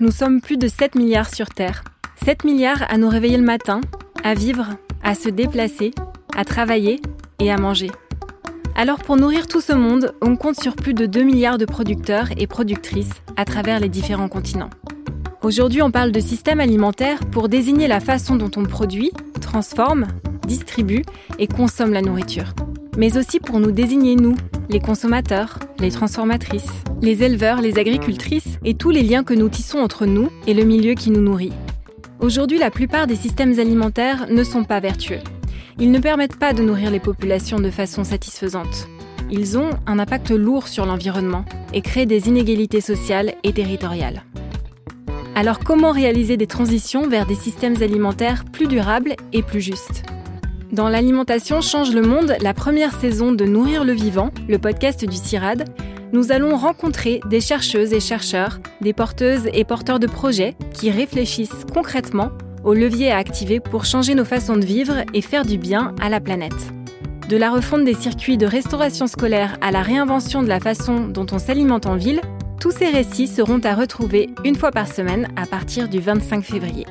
nous sommes plus de 7 milliards sur Terre. 7 milliards à nous réveiller le matin, à vivre, à se déplacer, à travailler et à manger. Alors pour nourrir tout ce monde, on compte sur plus de 2 milliards de producteurs et productrices à travers les différents continents. Aujourd'hui, on parle de système alimentaire pour désigner la façon dont on produit, transforme, distribue et consomme la nourriture. Mais aussi pour nous désigner nous, les consommateurs, les transformatrices, les éleveurs, les agricultrices et tous les liens que nous tissons entre nous et le milieu qui nous nourrit. Aujourd'hui, la plupart des systèmes alimentaires ne sont pas vertueux. Ils ne permettent pas de nourrir les populations de façon satisfaisante. Ils ont un impact lourd sur l'environnement et créent des inégalités sociales et territoriales. Alors comment réaliser des transitions vers des systèmes alimentaires plus durables et plus justes? Dans l'alimentation change le monde, la première saison de Nourrir le vivant, le podcast du CIRAD, nous allons rencontrer des chercheuses et chercheurs, des porteuses et porteurs de projets qui réfléchissent concrètement aux leviers à activer pour changer nos façons de vivre et faire du bien à la planète. De la refonte des circuits de restauration scolaire à la réinvention de la façon dont on s'alimente en ville, tous ces récits seront à retrouver une fois par semaine à partir du 25 février.